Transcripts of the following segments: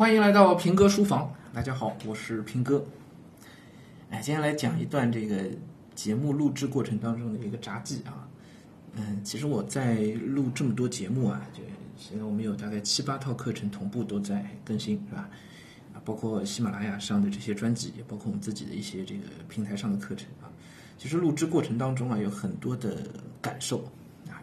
欢迎来到平哥书房，大家好，我是平哥。哎，今天来讲一段这个节目录制过程当中的一个杂记啊。嗯，其实我在录这么多节目啊，就现在我们有大概七八套课程同步都在更新，是吧？啊，包括喜马拉雅上的这些专辑，也包括我们自己的一些这个平台上的课程啊。其实录制过程当中啊，有很多的感受，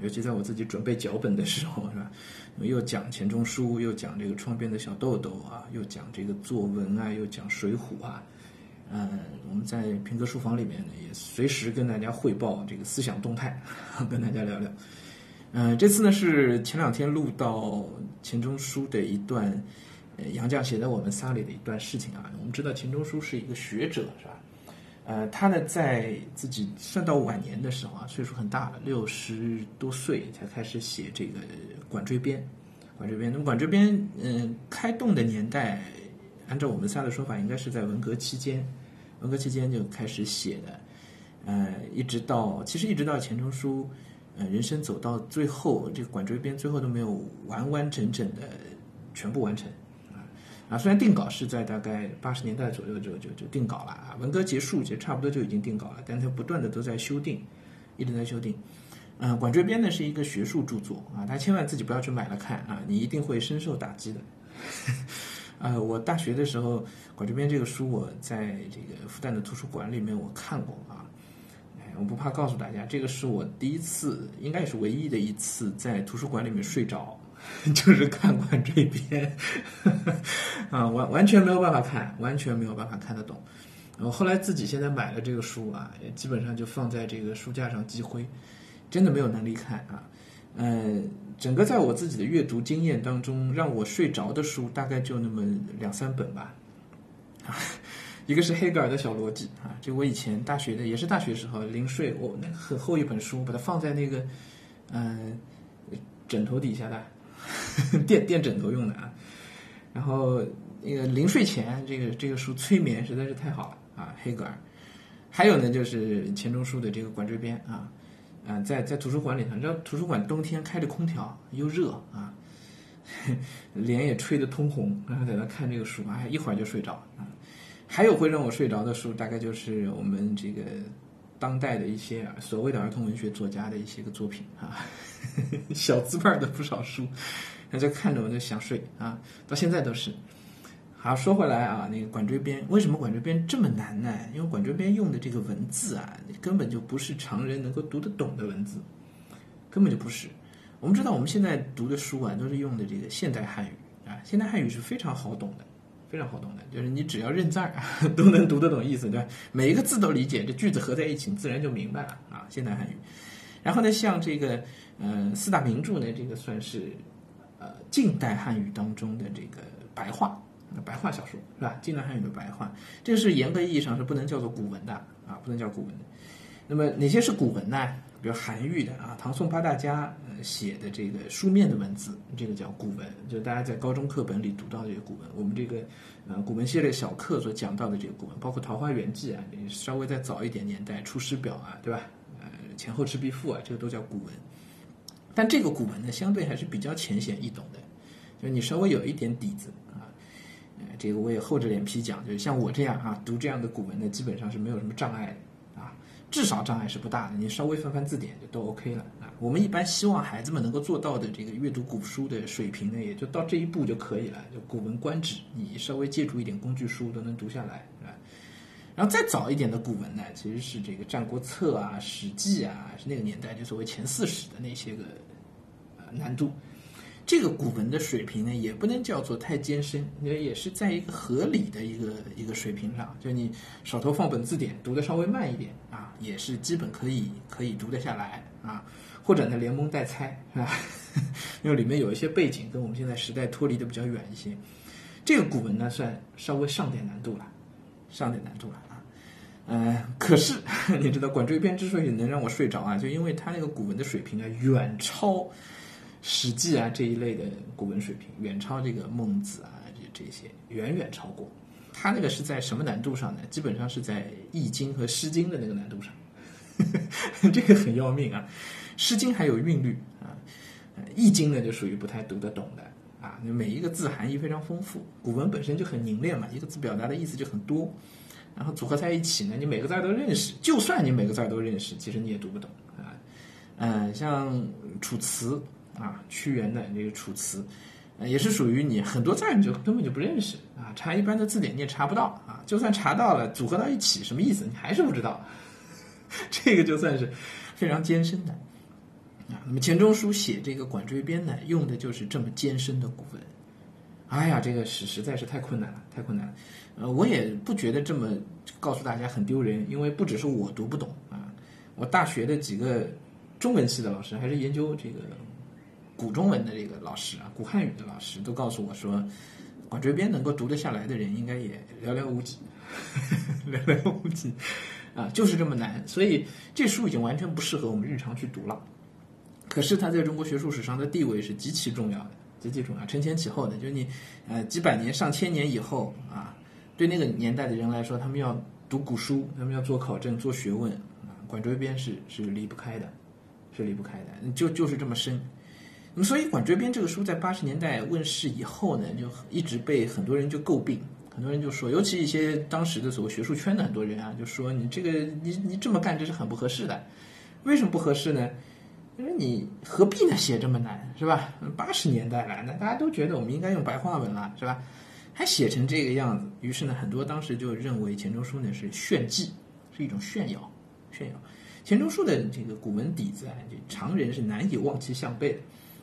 尤其在我自己准备脚本的时候，是吧？又讲钱钟书，又讲这个窗边的小豆豆啊，又讲这个作文啊，又讲水浒啊。嗯，我们在平哥书房里面呢，也随时跟大家汇报这个思想动态，跟大家聊聊。嗯，这次呢是前两天录到钱钟书的一段，杨绛写在我们仨里的一段事情啊。我们知道钱钟书是一个学者，是吧？呃，他呢在自己算到晚年的时候啊，岁数很大了，六十多岁才开始写这个《管锥编》。《管锥编》那么《管锥编》嗯，开动的年代。按照我们仨的说法，应该是在文革期间，文革期间就开始写的，呃，一直到其实一直到钱钟书，呃，人生走到最后，这个《管锥编》最后都没有完完整整的全部完成，啊，虽然定稿是在大概八十年代左右就就就定稿了啊，文革结束就差不多就已经定稿了，但它不断的都在修订，一直在修订，嗯，《管锥编》呢是一个学术著作啊，大家千万自己不要去买了看啊，你一定会深受打击的。呃，我大学的时候，《管锥编》这个书，我在这个复旦的图书馆里面我看过啊。哎，我不怕告诉大家，这个是我第一次，应该也是唯一的一次在图书馆里面睡着，就是看《管锥编》啊，完完全没有办法看，完全没有办法看得懂。我后来自己现在买了这个书啊，也基本上就放在这个书架上积灰，真的没有能力看啊。呃，整个在我自己的阅读经验当中，让我睡着的书大概就那么两三本吧。啊，一个是黑格尔的小逻辑啊，就我以前大学的也是大学时候临睡，我那个很厚一本书，把它放在那个嗯枕头底下的 垫垫枕头用的啊。然后那个临睡前，这个这个书催眠实在是太好了啊，黑格尔。还有呢，就是钱钟书的这个《管锥编》啊。啊，在在图书馆里头，你知道图书馆冬天开着空调又热啊，脸也吹得通红，然后在那看这个书，哎，一会儿就睡着啊。还有会让我睡着的书，大概就是我们这个当代的一些所谓的儿童文学作家的一些个作品啊，小字辈的不少书，那就看着我就想睡啊，到现在都是。好，说回来啊，那个《管锥编》为什么《管锥编》这么难呢？因为《管锥编》用的这个文字啊，根本就不是常人能够读得懂的文字，根本就不是。我们知道，我们现在读的书啊，都是用的这个现代汉语啊，现代汉语是非常好懂的，非常好懂的，就是你只要认字儿 都能读得懂意思，对吧？每一个字都理解，这句子合在一起，自然就明白了啊。现代汉语。然后呢，像这个呃四大名著呢，这个算是呃近代汉语当中的这个白话。白话小说是吧？近代汉语的白话，这个是严格意义上是不能叫做古文的啊，不能叫古文的。那么哪些是古文呢？比如韩愈的啊，唐宋八大家写的这个书面的文字，这个叫古文，就大家在高中课本里读到的这个古文。我们这个呃古文系列小课所讲到的这个古文，包括《桃花源记》啊，稍微再早一点年代，《出师表》啊，对吧？呃，前后赤壁赋啊，这个都叫古文。但这个古文呢，相对还是比较浅显易懂的，就你稍微有一点底子啊，呃。这个我也厚着脸皮讲，就是像我这样啊，读这样的古文呢，基本上是没有什么障碍的，至少障碍是不大的。你稍微翻翻字典就都 OK 了啊。我们一般希望孩子们能够做到的这个阅读古书的水平呢，也就到这一步就可以了。就《古文观止》，你稍微借助一点工具书都能读下来，是吧？然后再早一点的古文呢，其实是这个《战国策》啊，《史记》啊，是那个年代就所谓前四史的那些个呃难度。这个古文的水平呢，也不能叫做太艰深，也也是在一个合理的一个一个水平上。就你手头放本字典，读的稍微慢一点啊，也是基本可以可以读得下来啊。或者呢，连蒙带猜，是吧？因为里面有一些背景跟我们现在时代脱离的比较远一些。这个古文呢，算稍微上点难度了，上点难度了啊。嗯，可是 你知道，《管锥编》之所以能让我睡着啊，就因为它那个古文的水平啊，远超。《史记》啊这一类的古文水平远超这个孟子啊这这些远远超过，他那个是在什么难度上呢？基本上是在《易经》和《诗经》的那个难度上，这个很要命啊！《诗经》还有韵律啊，《易经》呢就属于不太读得懂的啊，每一个字含义非常丰富，古文本身就很凝练嘛，一个字表达的意思就很多，然后组合在一起呢，你每个字都认识，就算你每个字都认识，其实你也读不懂啊。嗯，像《楚辞》啊，屈原的这个《楚辞》，也是属于你很多字你就根本就不认识，查一般的字典你也查不到啊，就算查到了，组合到一起什么意思，你还是不知道，这个就算是非常艰深的。啊，那么钱钟书写这个《管锥编》呢，用的就是这么艰深的古文。哎呀，这个实实在是太困难了，太困难了。呃，我也不觉得这么告诉大家很丢人，因为不只是我读不懂啊，我大学的几个中文系的老师，还是研究这个古中文的这个老师啊，古汉语的老师，都告诉我说，《管锥编》能够读得下来的人，应该也寥寥无几，寥寥无几啊，就是这么难。所以这书已经完全不适合我们日常去读了。可是它在中国学术史上的地位是极其重要的，极其重要，承前启后的。就是你，呃，几百年、上千年以后啊，对那个年代的人来说，他们要读古书，他们要做考证、做学问啊，《管锥编》是是离不开的，是离不开的，就就是这么深。那么，所以《管锥编》这个书在八十年代问世以后呢，就一直被很多人就诟病，很多人就说，尤其一些当时的所谓学术圈的很多人啊，就说你这个你你这么干这是很不合适的。为什么不合适呢？因为你何必呢写这么难是吧？八十年代了，那大家都觉得我们应该用白话文了是吧？还写成这个样子，于是呢，很多当时就认为钱钟书呢是炫技，是一种炫耀，炫耀。钱钟书的这个古文底子啊，这常人是难以望其项背的。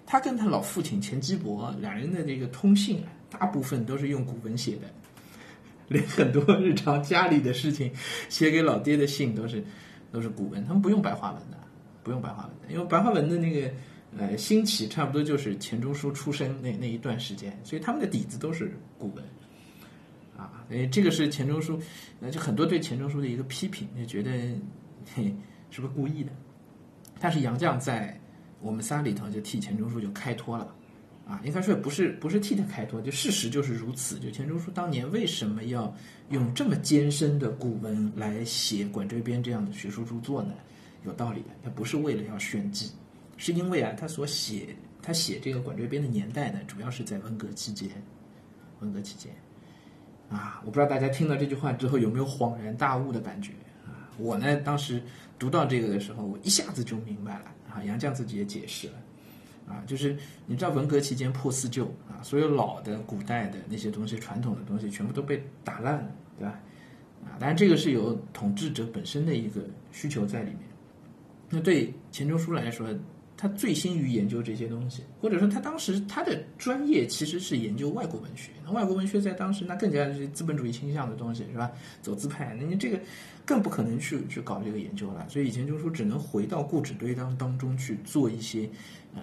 他跟他老父亲钱基博两人的这个通信啊，大部分都是用古文写的，连很多日常家里的事情写给老爹的信都是都是古文，他们不用白话文的。不用白话文的，因为白话文的那个呃兴起，差不多就是钱钟书出生那那一段时间，所以他们的底子都是古文，啊，诶，这个是钱钟书，那就很多对钱钟书的一个批评，就觉得嘿是不是故意的？但是杨绛在我们仨里头就替钱钟书就开脱了，啊，应该说不是不是替他开脱，就事实就是如此。就钱钟书当年为什么要用这么艰深的古文来写《管锥编》这样的学术著作呢？有道理的，他不是为了要炫技，是因为啊，他所写他写这个《管锥编》的年代呢，主要是在文革期间，文革期间，啊，我不知道大家听到这句话之后有没有恍然大悟的感觉啊？我呢，当时读到这个的时候，我一下子就明白了啊。杨绛自己也解释了，啊，就是你知道文革期间破四旧啊，所有老的古代的那些东西、传统的东西全部都被打烂了，对吧？啊，当然这个是有统治者本身的一个需求在里面。那对钱钟书来说，他醉心于研究这些东西，或者说他当时他的专业其实是研究外国文学。那外国文学在当时那更加是资本主义倾向的东西，是吧？走资派，那你这个更不可能去去搞这个研究了。所以钱钟书只能回到故纸堆当当中去做一些，呃，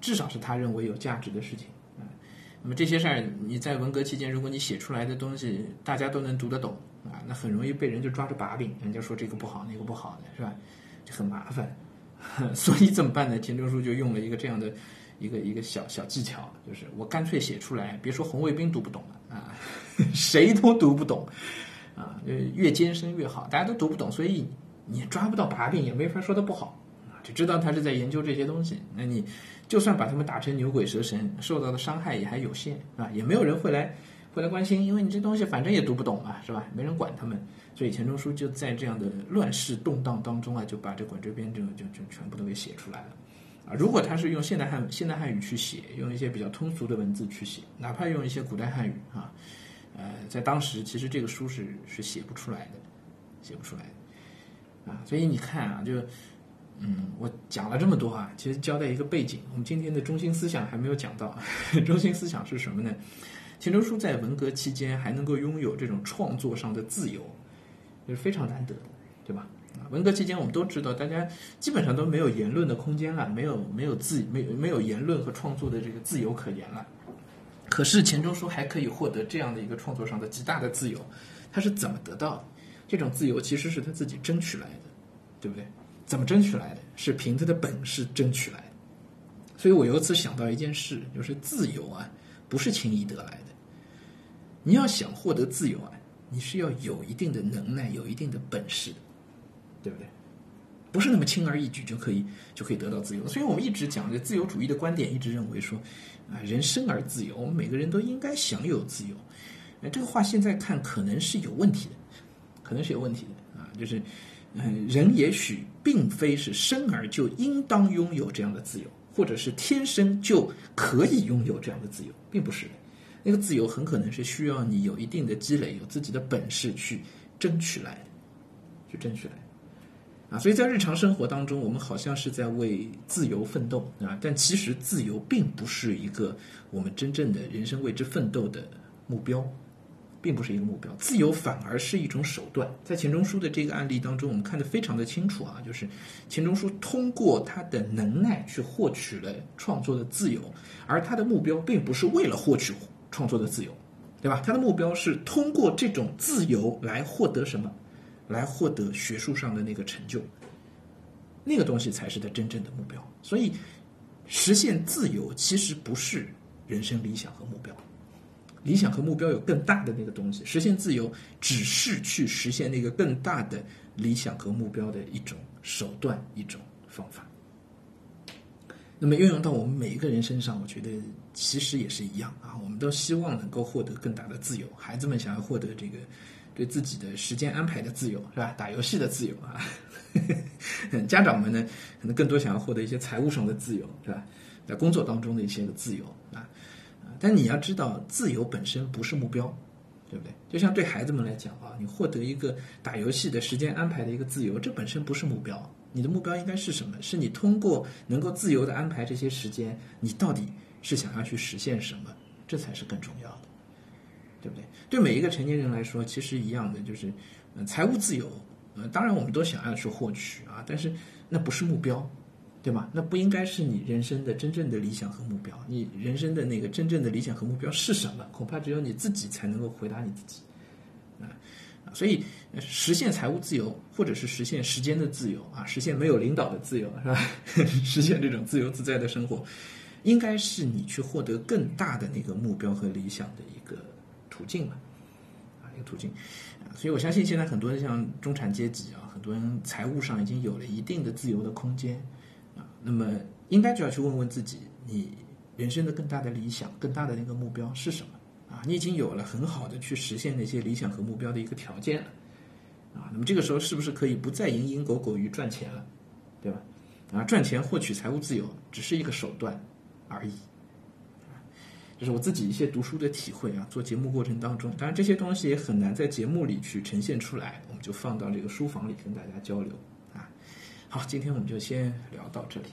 至少是他认为有价值的事情啊。那么这些事儿你在文革期间，如果你写出来的东西大家都能读得懂啊，那很容易被人就抓着把柄，人家说这个不好，那个不好的，是吧？就很麻烦，所以怎么办呢？钱钟书就用了一个这样的一个一个小小技巧，就是我干脆写出来，别说红卫兵读不懂了啊，谁都读不懂啊，越艰深越好，大家都读不懂，所以你抓不到把柄，也没法说他不好啊，就知道他是在研究这些东西。那你就算把他们打成牛鬼蛇神，受到的伤害也还有限，是吧？也没有人会来回来关心，因为你这东西反正也读不懂嘛，是吧？没人管他们。所以钱钟书就在这样的乱世动荡当中啊，就把这《管锥编》就就就全部都给写出来了，啊，如果他是用现代汉现代汉语去写，用一些比较通俗的文字去写，哪怕用一些古代汉语啊，呃，在当时其实这个书是是写不出来的，写不出来的，啊，所以你看啊，就嗯，我讲了这么多啊，其实交代一个背景，我们今天的中心思想还没有讲到，中心思想是什么呢？钱钟书在文革期间还能够拥有这种创作上的自由。也是非常难得的，对吧？文革期间我们都知道，大家基本上都没有言论的空间了，没有没有自没没有言论和创作的这个自由可言了。可是钱钟书还可以获得这样的一个创作上的极大的自由，他是怎么得到的？这种自由其实是他自己争取来的，对不对？怎么争取来的？是凭他的本事争取来的。所以我由此想到一件事，就是自由啊，不是轻易得来的。你要想获得自由啊。你是要有一定的能耐，有一定的本事，对不对？不是那么轻而易举就可以就可以得到自由。所以我们一直讲这自由主义的观点，一直认为说，啊，人生而自由，我们每个人都应该享有自由。哎，这个话现在看可能是有问题的，可能是有问题的啊，就是，嗯，人也许并非是生而就应当拥有这样的自由，或者是天生就可以拥有这样的自由，并不是的。那个自由很可能是需要你有一定的积累，有自己的本事去争取来，去争取来。啊，所以在日常生活当中，我们好像是在为自由奋斗啊，但其实自由并不是一个我们真正的人生为之奋斗的目标，并不是一个目标。自由反而是一种手段。在钱钟书的这个案例当中，我们看得非常的清楚啊，就是钱钟书通过他的能耐去获取了创作的自由，而他的目标并不是为了获取创作的自由，对吧？他的目标是通过这种自由来获得什么？来获得学术上的那个成就，那个东西才是他真正的目标。所以，实现自由其实不是人生理想和目标。理想和目标有更大的那个东西，实现自由只是去实现那个更大的理想和目标的一种手段、一种方法。那么运用到我们每一个人身上，我觉得其实也是一样啊。我们都希望能够获得更大的自由。孩子们想要获得这个。对自己的时间安排的自由是吧？打游戏的自由啊，家长们呢可能更多想要获得一些财务上的自由是吧？在工作当中的一些个自由啊啊！但你要知道，自由本身不是目标，对不对？就像对孩子们来讲啊，你获得一个打游戏的时间安排的一个自由，这本身不是目标。你的目标应该是什么？是你通过能够自由的安排这些时间，你到底是想要去实现什么？这才是更重要的。对不对？对每一个成年人来说，其实一样的，就是，呃，财务自由，呃，当然我们都想要去获取啊，但是那不是目标，对吧？那不应该是你人生的真正的理想和目标。你人生的那个真正的理想和目标是什么？恐怕只有你自己才能够回答你自己，啊，所以实现财务自由，或者是实现时间的自由啊，实现没有领导的自由，是吧？实现这种自由自在的生活，应该是你去获得更大的那个目标和理想的一个。途径嘛，啊，一个途径，所以我相信现在很多像中产阶级啊，很多人财务上已经有了一定的自由的空间，那么应该就要去问问自己，你人生的更大的理想、更大的那个目标是什么？啊，你已经有了很好的去实现那些理想和目标的一个条件了，啊，那么这个时候是不是可以不再蝇营狗苟于赚钱了，对吧？啊，赚钱获取财务自由只是一个手段而已。这是我自己一些读书的体会啊，做节目过程当中，当然这些东西也很难在节目里去呈现出来，我们就放到这个书房里跟大家交流。好，今天我们就先聊到这里。